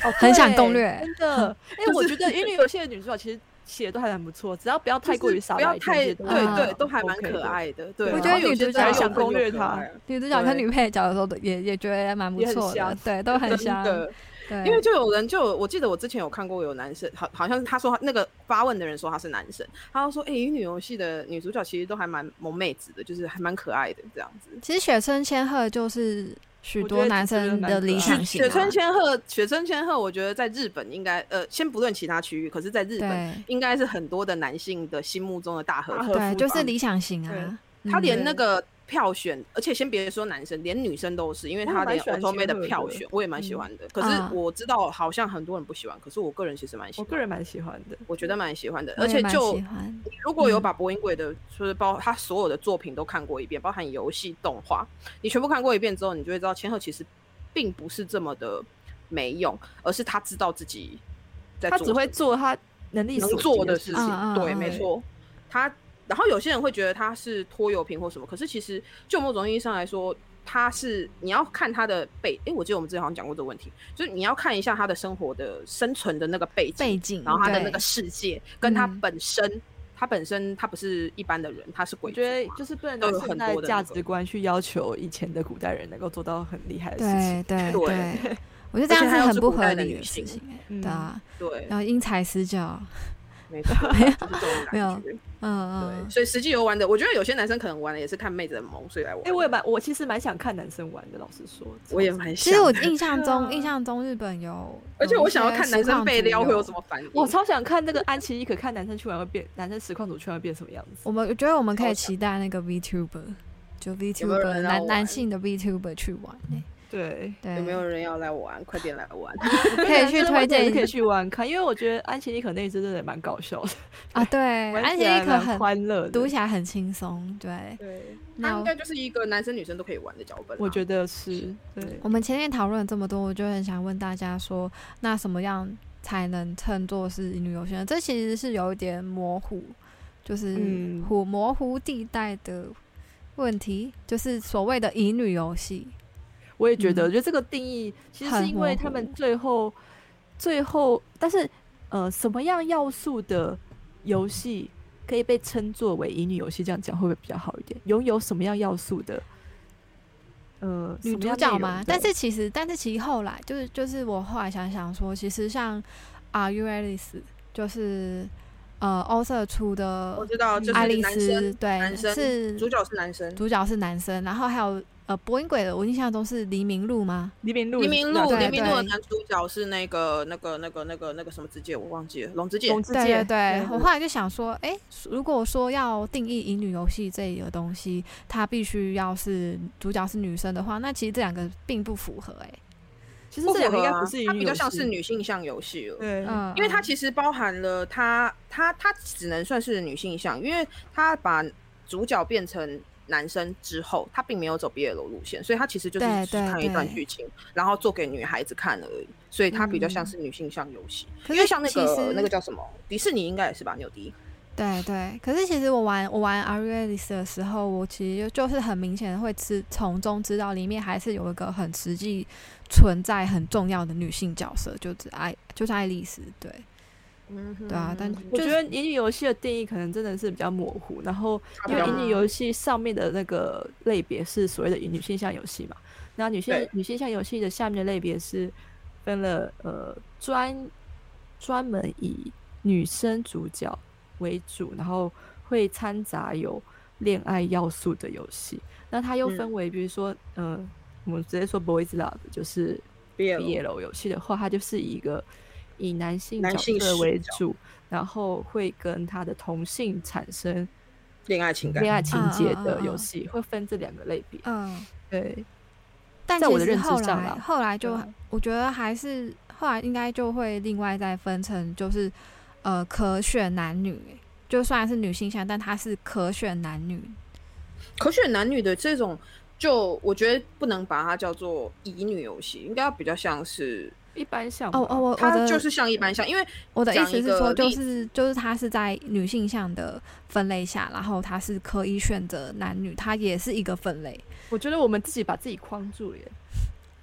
哦，很想攻略真的。哎、我觉得乙女游戏的女主角其实写的都还蛮不错，只要不要太过于傻不要白甜，太对嗯对，都还蛮。可爱的。对，我觉得女主角想些真的又攻略她女主角跟女配角的时候也也觉得蛮不错的，对，都很真香，的。对，因为就有人就有我记得我之前有看过有男生，好好像是他说他那个发问的人说他是男生，他就说哎，乙、女游戏的女主角其实都还蛮萌妹子的，就是还蛮可爱的这样子。其实雪村千鹤就是许多男生的理想型、啊，雪村千鹤，雪村千鹤，我觉得在日本应该呃，先不论其他区域，可是在日本对应该是很多的男性的心目中的大和对，就是理想型啊。他连嗯那个票选，而且先别说男生，连女生都是，因为他连蛮喜欢 o t o m a 的票选，我也蛮喜嗯欢的。可是啊我知道好像很多人不喜欢，可是我个人其实蛮喜欢，我个人蛮喜欢的。我觉得蛮喜欢的，而且就如果有嗯把博音鬼的，就是包他所有的作品都看过一遍，包含游戏、动画，你全部看过一遍之后，你就会知道千鹤其实并不是这么的没用，而是他知道自己在他只会做他能力能做的事情。对，嗯没错。他，然后有些人会觉得他是拖油瓶或什么，可是其实就某种意义上来说，他是你要看他的背。诶，我记得我们之前好像讲过这个问题，就是你要看一下他的生活的生存的那个背景，背景，然后他的那个世界跟他嗯本身，他本身他不是一般的人，他是我鬼我觉得就是不能都有很拿现代多的那个价值观去要求以前的古代人能够做到很厉害的事情。对对对，我觉得这样而且还要很不合理性事情欸，嗯对啊，对，然后因材施教，没错，就是这种没有感觉。嗯对，嗯，所以实际游玩的，我觉得有些男生可能玩的也是看妹子的萌，所以来玩。哎、我也蛮，我其实蛮想看男生玩的。老实说，我也蛮想的。其实我印象中，印象中日本有，而且我想要看男生被撩会有什么。反应。我超想看那个安琪丽，可看男生去玩会变，男生实况组去玩会变什么样子。我们我觉得我们可以期待那个 VTuber，就有没有 VTuber 男男性的 VTuber 去玩欸对，对，有没有人要来玩？快点来玩！可以去推荐可以去玩看，因为我觉得安琪丽可那一支真的蛮搞笑的，啊？对，安琪丽可很欢乐，读起来很轻松，对。对，那它应该就是一个男生女生都可以玩的脚本啊。我觉得是对。我们前面讨论了这么多，我就很想问大家说，那什么样才能称作是乙女游戏呢？这其实是有一点模糊，就是嗯糊模糊地带的问题，就是所谓的乙女游戏。我也觉得，嗯我觉得这个定义其实是因为他们最后最后，但是呃，什么样要素的游戏可以被称作为乙女游戏？这样讲会不会比较好一点？拥有什么样要素的？呃，女主角嘛，但是其实，但是其实后来就是就是我后来想想说，其实像 Are You Alice 就是呃欧瑟出的我知道，就是爱丽男生丝，对，男生是主角是男生，主角是男生，然后还有呃播音鬼的，我印象中是黎明路吗？黎明路，黎明路，黎明路的男主角是那个那个那个那个那个什么之介，我忘记了，龙之介。龙之介，对对我后来就想说，哎、如果说要定义乙女游戏这个东西，它必须要是主角是女生的话，那其实这两个并不符合、诶其实这两个应该不是乙它比较像是女性向游戏了。对，嗯，因为它嗯其实包含了它它它只能算是女性向，因为它把主角变成男生之后，它并没有走 BL 路线，所以它其实就是只看一段剧情，然后做给女孩子看而已，所以它比较像嗯是女性向游戏。因为像那个那个叫什么，迪士尼应该也是吧？纽迪对对，可是其实我玩我玩 Aries 的时候，我其实就是很明显的会知从中知道里面还是有一个很实际存在很重要的女性角色，就是爱就是爱丽丝，对。嗯，对啊，但我觉得乙女游戏的定义可能真的是比较模糊，然后因为乙女游戏上面的那个类别是所谓的女性向游戏嘛，那女性女性向游戏的下面的类别是分了呃专专门以女生主角为主，然后会掺杂有恋爱要素的游戏。那它又嗯分为，比如说，呃，我们直接说 boys love，就是毕业 BL 游戏的话，它就是一个以男性角男性色为主，然后会跟他的同性产生恋爱情感，恋爱情节的嗯嗯嗯嗯游戏，会分这两个类别。嗯，对，但其实在我的认知后来上后来就我觉得还是后来应该就会另外再分成就是呃可选男女，就虽然是女性向，但它是可选男女，可选男女的这种，就我觉得不能把它叫做乙女游戏，应该要比较像是一般像哦哦，我我的它就是像一般像，因为我的意思是说，就是就是它是在女性向的分类下，然后它是可以选择男女，它也是一个分类，我觉得我们自己把自己框住了耶。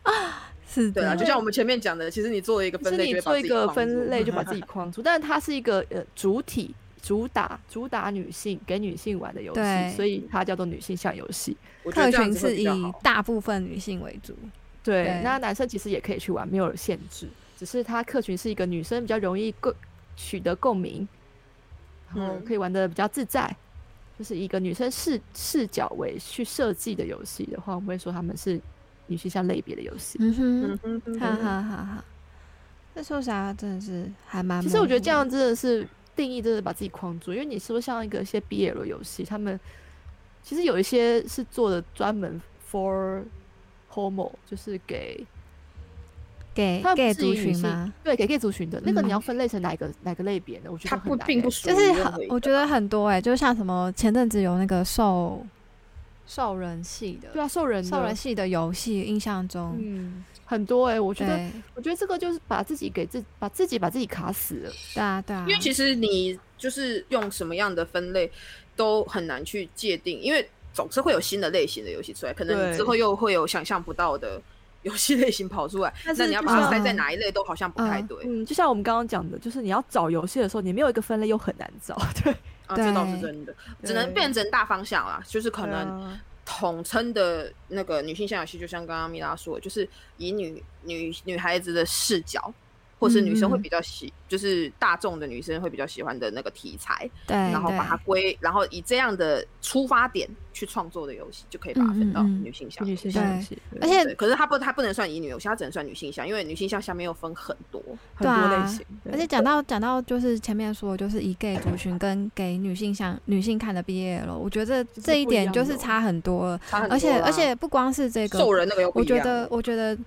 是对啊，的就像我们前面讲的，其实你做了一个分类，做一个框住分类就把自己 框住，但是它是一个呃主体主打主打女性给女性玩的游戏，所以它叫做女性向游戏。客群是以。大部分女性为主，对，对那男生其实也可以去玩，没有限制，只是它客群是一个女生比较容易共取得共鸣，然后嗯可以玩的比较自在。就是一个女生视视角为去设计的游戏的话，我们会说他们是女性向类别的游戏。嗯哈，哈哈哈。那说实在，真的是还蛮。其实我觉得这样，真的是定义，真的把自己框住。因为你说像一个一些 BL 游戏，他们其实有一些是做的专门 for homo，就是给给 gay 族群吗？对给 gay 族群的那个，嗯你要分类成哪一个哪个类别呢？我觉得它不并不属于就是很我觉得很多哎、就像什么前阵子有那个兽兽人系的，对啊，兽人的。兽人系的游戏，印象中，嗯很多哎、我觉得我觉得这个就是把自己给自把自己把自己卡死了。对啊对啊，因为其实你就是用什么样的分类都很难去界定，因为总是会有新的类型的游戏出来，可能你之后又会有想象不到的游戏类型跑出来，但那你要把它塞在哪一类都好像不太嗯。对。嗯，就像我们刚刚讲的，就是你要找游戏的时候，你没有一个分类又很难找。对，啊，这倒是真的，只能变成大方向啦，就是可能啊统称的那个女性向游戏，就像刚刚米拉说的，就是以女女女孩子的视角，或是女生会比较喜，就是大众的女生会比较喜欢的那个题材，对，然后把它对归，然后以这样的出发点去创作的游戏，就可以把它分到女性向女性向而且，可是它不，它不能算乙女游戏，它只能算女性向，因为女性向下面又分很多。很多类型，而且讲到讲到就是前面说，就是以 gay 族群跟给女性向女性看的 BL，我觉得是这一点就是差很多了。差很多而且而且不光是这个兽人那个又不我觉得我觉得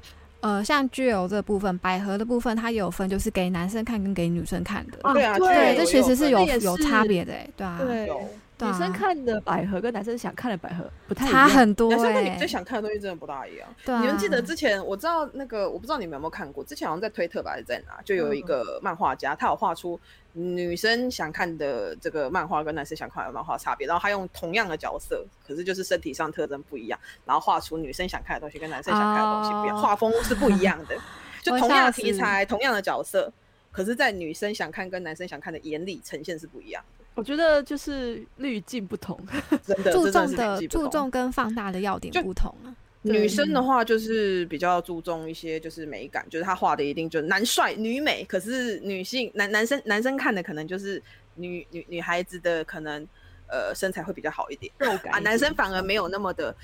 呃，像 GL 这部分，百合的部分，它也有分，就是给男生看跟给女生看的。啊对啊，对，这这其实是有有差别的、欸，对啊，对有对啊女生看的百合跟男生想看的百合不太一差样。很多哎、男生跟女生想看的东西真的不大一样。对啊，你们记得之前我知道那个，我不知道你们有没有看过，之前好像在推特吧还是在哪，就有一个漫画家，他有画出女生想看的这个漫画跟男生想看的漫画差别，然后他用同样的角色，可是就是身体上特征不一样，然后画出女生想看的东西跟男生想看的东西不一样，哦。画风是不一样的，就 同样的题材、同样的角色，可是，在女生想看跟男生想看的眼里呈现是不一样我觉得就是滤镜不同。真的，注重的注重跟放大的要点不同啊。女生的话就是比较注重一些就是美感，就是她画的一定就是男帅女美，可是女性男男生男生看的可能就是女女女孩子的可能呃身材会比较好一点啊，肉感啊男生反而没有那么的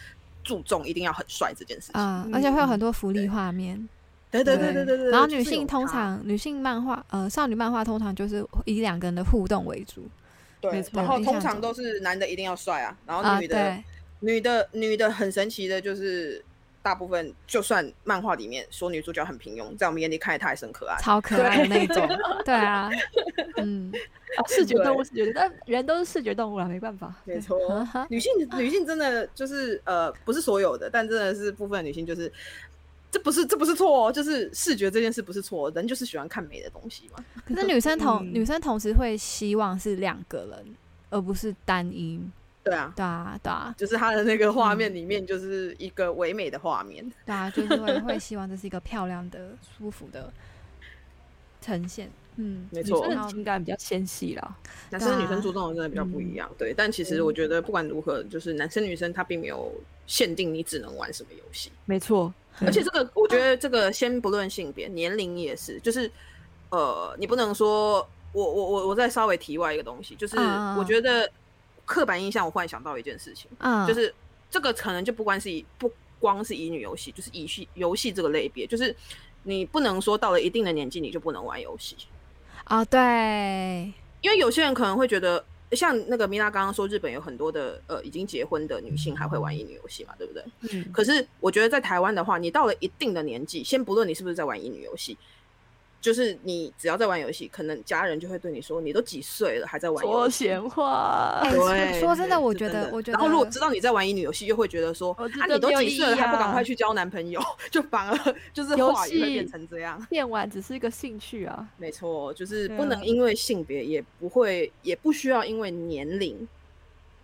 注重一定要很帅这件事情。嗯，嗯而且会有很多福利画面。对对对对对对。然后女性通常女性漫画，呃，少女漫画通常就是以两个人的互动为主对没，错然后通常都是男的一定要帅啊，然后啊，女的、对，女的女的很神奇的就是。大部分就算漫画里面说女主角很平庸，在我们眼里看来她还是很可爱。超可爱的那种。对啊，嗯，啊视觉动物视觉得，但人都是视觉动物啦，没办法。没错 女性女性真的就是呃，不是所有的，但真的是部分女性就是这不是这不是错哦，就是视觉这件事不是错，人就是喜欢看美的东西嘛。可是女生同、嗯女生同时会希望是两个人，而不是单一。对啊，对啊，对啊，就是他的那个画面里面就是一个唯美的画面。对啊，就是会会希望这是一个漂亮的、舒服的呈现。嗯，没错女生的情感比较纤细啦。男生女生注重的真的比较不一样，对。但其实我觉得不管如何，就是男生女生他并没有限定你只能玩什么游戏，没错，而且这个我觉得这个先不论性别，年龄也是，就是呃，你不能说我我我我再稍微提外一个东西，就是我觉得刻板印象，我忽然想到一件事情，嗯，就是这个可能就不光是以不光是乙女游戏，就是以戏游戏这个类别，就是你不能说到了一定的年纪你就不能玩游戏，啊，对，因为有些人可能会觉得，像那个米娜刚刚说，日本有很多的呃已经结婚的女性还会玩乙女游戏嘛，对不对？嗯，可是我觉得在台湾的话，你到了一定的年纪，先不论你是不是在玩乙女游戏，就是你只要在玩游戏，可能家人就会对你说，你都几岁了还在玩游说。闲话哎，对，说真的我觉得我觉然后如果知道你在玩乙女游戏，又会觉得说，啊，你都几岁了还不赶啊快去交男朋友，就反而 就是游话语会变成这样。电玩只是一个兴趣啊。没错，就是不能因为性别，也不会，也不需要因为年龄，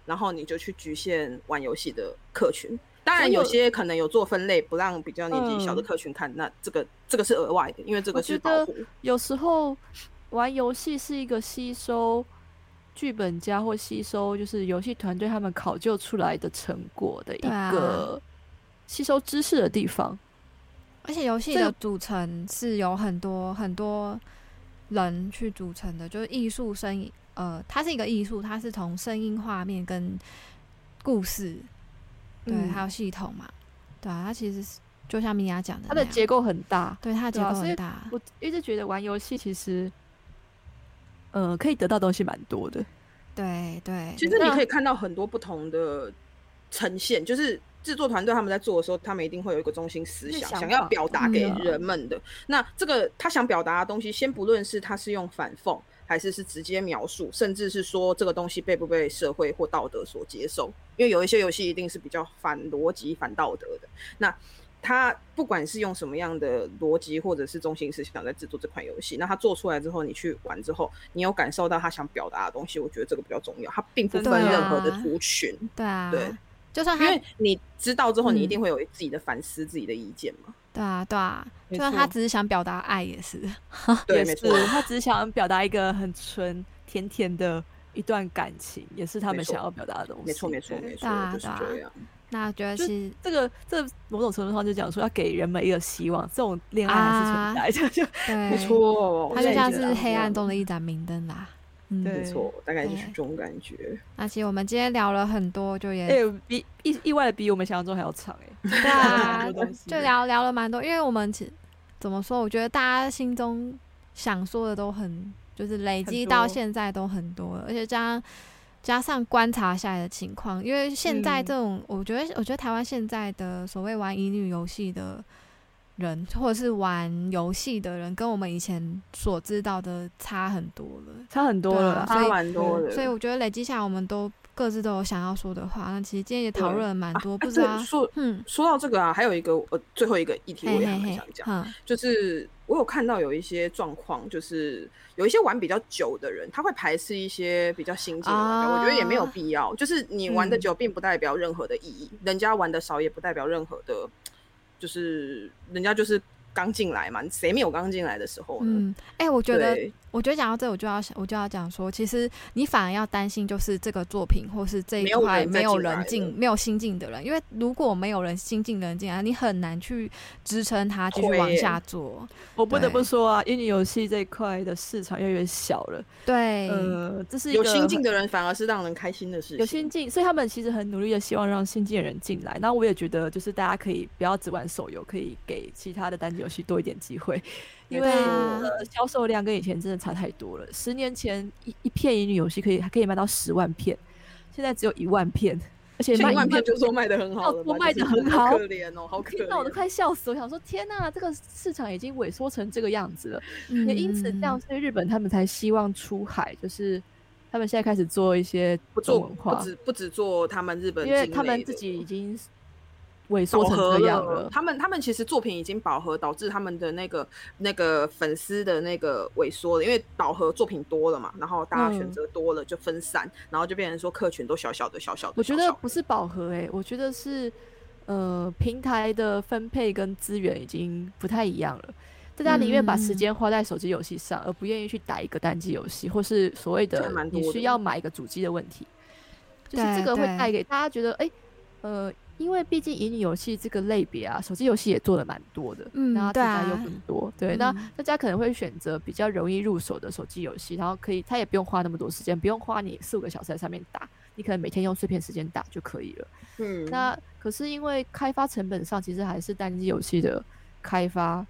然后你就去局限玩游戏的客群。当然，有有些可能有做分类，不让比较年纪小的嗯客群看，那这个这个是额外的，因为这个我觉得是保护。有时候玩游戏是一个吸收剧本家或吸收就是游戏团队他们考究出来的成果的一个吸收知识的地方。而且游戏的组成是有很多很多人去组成的，就是艺术声音，呃，它是一个艺术，它是从声音、画面跟故事，对，嗯还有系统嘛，对啊，它其实是就像米娅讲的，它的结构很大，对它的结构很大，我一直觉得玩游戏其实，呃，可以得到东西蛮多的。对对，其实你可以看到很多不同的呈现，就是制作团队他们在做的时候，他们一定会有一个中心思想，想想要表达给嗯人们的。那这个他想表达的东西，先不论是他是用反讽，还是是直接描述，甚至是说这个东西被不被社会或道德所接受，因为有一些游戏一定是比较反逻辑、反道德的。那他不管是用什么样的逻辑或者是中心思想在制作这款游戏，那他做出来之后，你去玩之后，你有感受到他想表达的东西，我觉得这个比较重要。他并不分任何的啊族群，对啊，对，就算因为你知道之后，你一嗯定会有自己的反思、自己的意见嘛。对啊对啊，就算他只是想表达爱也是，对，也，是，他只是想表达一个很纯甜甜的一段感情，也是他们想要表达的东西。没错，没错，对没对啊错，就是对啊这样。那觉得就其实这个这某种程度上就讲说要给人们一个希望，这种恋爱还是存在的，就对，没，错，它就像是黑暗中的一盏明灯啦。嗯，对没错，大概就是这种感觉。那其实我们今天聊了很多，就也哎、比意意外的比我们想象中还要长哎、对啊就聊聊了蛮多，因为我们其怎么说？我觉得大家心中想说的都很，就是累积到现在都很多了，而且加加上观察下来的情况，因为现在嗯这种，我觉得我觉得台湾现在的所谓玩乙女游戏的人，或者是玩游戏的人，跟我们以前所知道的差很多了。差很多了差蛮多的，所以我觉得累积下来，我们都各自都有想要说的话。那其实今天也讨论了蛮多，啊不知道对，说嗯，说到这个啊，还有一个呃，最后一个议题我也还嘿嘿嘿蛮想讲，就是我有看到有一些状况，就是有一些玩比较久的人，他会排斥一些比较新进的玩家，啊我觉得也没有必要。就是你玩的嗯久，并不代表任何的意义，人家玩的少也不代表任何的，就是人家就是刚进来嘛，谁没有刚进来的时候呢？嗯，哎、我觉得，我觉得讲到这，我就要想，我就要讲说，其实你反而要担心，就是这个作品或是这一没有人再块没有人进，没有新进的人，因为如果没有人新进的人进来，你很难去支撑他继续往下做。我不得不说啊，因为游戏这一块的市场越来越小了。对，呃，这是有新进的人反而是让人开心的事情。有新进，所以他们其实很努力的希望让新进的人进来。那我也觉得，就是大家可以不要只玩手游，可以给其他的单机游戏多一点机会，因为销售量跟以前真的差太多了。十年前一一片乙女游戏可以还可以卖到十万片，现在只有一万片，而且卖一万片就说卖的很好了嘛，哦卖的很好好可怜哦，好可听到我都。快笑死！我想说，天呐，这个市场已经萎缩成这个样子了。嗯也因此，这样，所以日本他们才希望出海，就是他们现在开始做一些不做文化，只不只做他们日本因为他们自己已经萎缩成这样了，他们他们其实作品已经饱和，导致他们的那个那个粉丝的那个萎缩了，因为饱和作品多了嘛，然后大家选嗯择多了就分散，然后就变成说客群都小小的小小的。我觉小小的得不是饱和诶、我觉得是呃平台的分配跟资源已经不太一样了。大家宁愿把时嗯间花在手机游戏上，而不愿意去打一个单机游戏，或是所谓的你需要买一个主机的问题。就是这个会带给大家觉得，哎、呃，因为毕竟乙女游戏这个类别啊，手机游戏也做的蛮多的，嗯然后题对材又啊很多，对，那嗯大家可能会选择比较容易入手的手机游戏，然后可以，它也不用花那么多时间，不用花你四五个小时在上面打，你可能每天用碎片时间打就可以了。嗯，那可是因为开发成本上，其实还是单机游戏的开发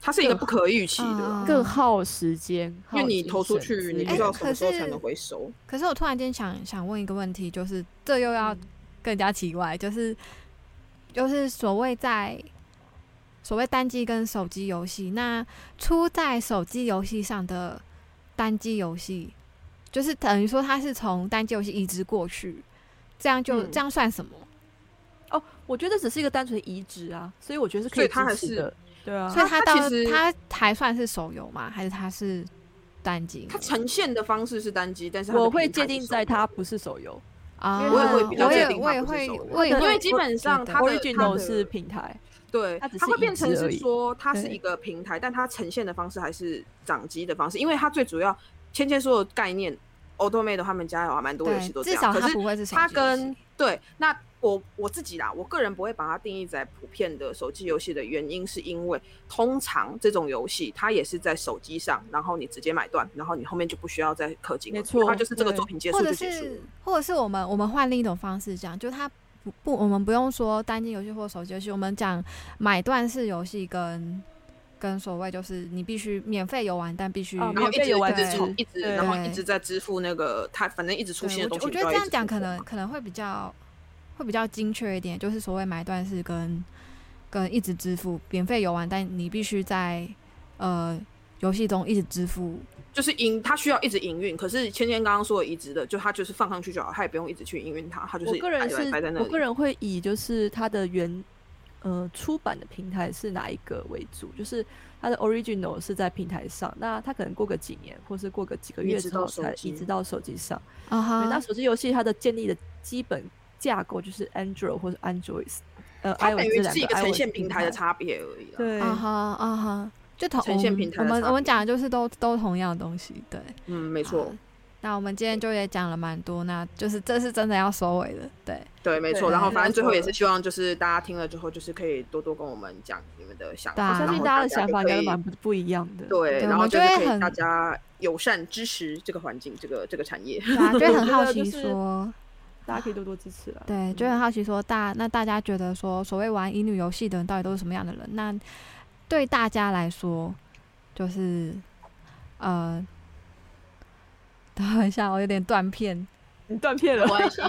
它是一个不可预期的更耗时间，因为你投出去，你不源知道什么时候才能回收。可是我突然间想想问一个问题，就是这又要嗯更加奇怪，就是就是所谓在所谓单机跟手机游戏，那出在手机游戏上的单机游戏，就是等于说它是从单机游戏移植过去，这样就、嗯这样算什么？哦，我觉得只是一个单纯移植啊，所以我觉得是可以它还是支持的，对啊，所以它到它其实它还算是手游吗？还是它是单机呢？它呈现的方式是单机，但是我会界定在它不是手游，啊，我也会比较我也界定它不是手游我也会因为基本上它的它 original 的是平台，对，它会变成是说它是一个平台，但它呈现的方式还是掌机的方式，因为它最主要芊芊说的概念，Automate 他们家有蛮多游戏，都这样，至少可是它不会是它跟对那。我我自己啦，我个人不会把它定义在普遍的手机游戏的原因，是因为通常这种游戏它也是在手机上，然后你直接买断，然后你后面就不需要再氪金了，没错它就是这个作品结或者束就结束了是。或者是我们我们换另一种方式讲，就是它不不，我们不用说单机游戏或手机游戏，我们讲买断式游戏跟跟所谓就是你必须免费游玩，但必须、哦然后一直免费游玩一直充一直，然后一直在支付那个它反正一直出现的东西，我觉我觉得这样讲可能可能会比较会比较精确一点，就是所谓买断式跟跟一直支付免费游玩，但你必须在呃游戏中一直支付。就是营，它需要一直营运。可是芊芊刚刚说的移植的，就它就是放上去就好，它也不用一直去营运它，它就是我个人摆是摆在那里。我个人会以就是它的原呃出版的平台是哪一个为主，就是它的 original 是在平台上，那它可能过个几年或是过个几个月之后才移植到手机上。啊哈，那，手机游戏它的建立的基本架构就是 Android 或者 Android，呃它等，iOS 这于是一个两个呈现平台的差别而已啦。对，啊哈啊哈，就同呈现平台我们我们讲的就是都都同样的东西，对。嗯，没错，那我们今天就也讲了蛮多，那就是这是真的要收尾了，对，对，没错。然后反正最后也是希望就是大家听了之后，就是可以多多跟我们讲你们的想法，相信大家的想法应该蛮不不一样的。对，然后就是可以就会很大家友善支持这个环境，这个这个产业。对啊，就会很 好奇说，大家可以多多支持了。对，就很好奇说大那大家觉得说，所谓玩乙女游戏的人到底都是什么样的人？那对大家来说，就是呃，等一下，我有点断片，你断片了没。关系，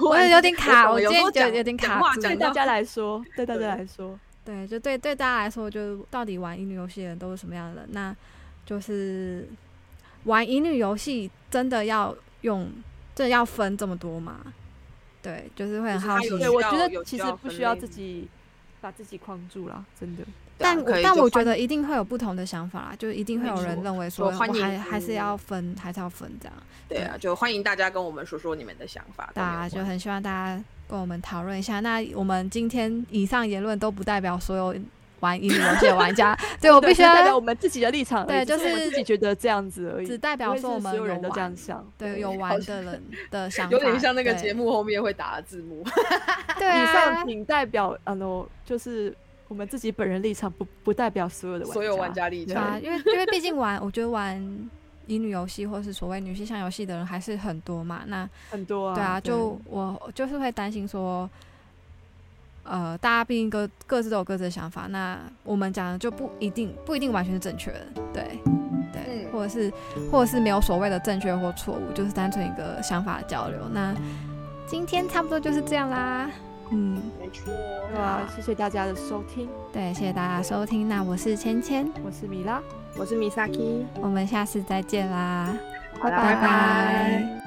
我 有点卡，我今天觉得时候讲有点卡对大家来说，对大家来说，对，就对对大家来说，就到底玩乙女游戏的人都是什么样的人？那就是玩乙女游戏真的要用，真的要分这么多吗？对，就是会很好奇我觉得其实不需要自己把自己框住了，真的。但对啊可以但我觉得一定会有不同的想法啦，就一定会有人认为说，欢迎还还是嗯要分，还是要分这样。对啊，就欢迎大家跟我们说说你们的想法。大家就很希望大家跟我们讨论一下。那我们今天以上言论都不代表所有玩乙女游戏的玩家，对我必须对只代表我们自己的立场，对就是自己觉得这样子而已，只代表说我们所有人都这样想。对有玩的人的想法，有点像那个节目后面会打的字幕。对啊上，仅代表呃，就是我们自己本人立场，不不代表所有的所有玩家立场对啊，因为因为毕竟玩，我觉得玩乙女游戏或是所谓女性向游戏的人还是很多嘛。那很多啊。对啊，就我就是会担心说，呃，大家毕竟各各自都有各自的想法，那我们讲的就不一定不一定完全是正确的，对对，嗯。或者是或者是没有所谓的正确或错误，就是单纯一个想法的交流。那今天差不多就是这样啦，嗯，没错，对啊，谢谢大家的收听，对，谢谢大家收听，那我是芊芊，我是米拉，我是 Misaki，我们下次再见啦，好啦拜拜。拜拜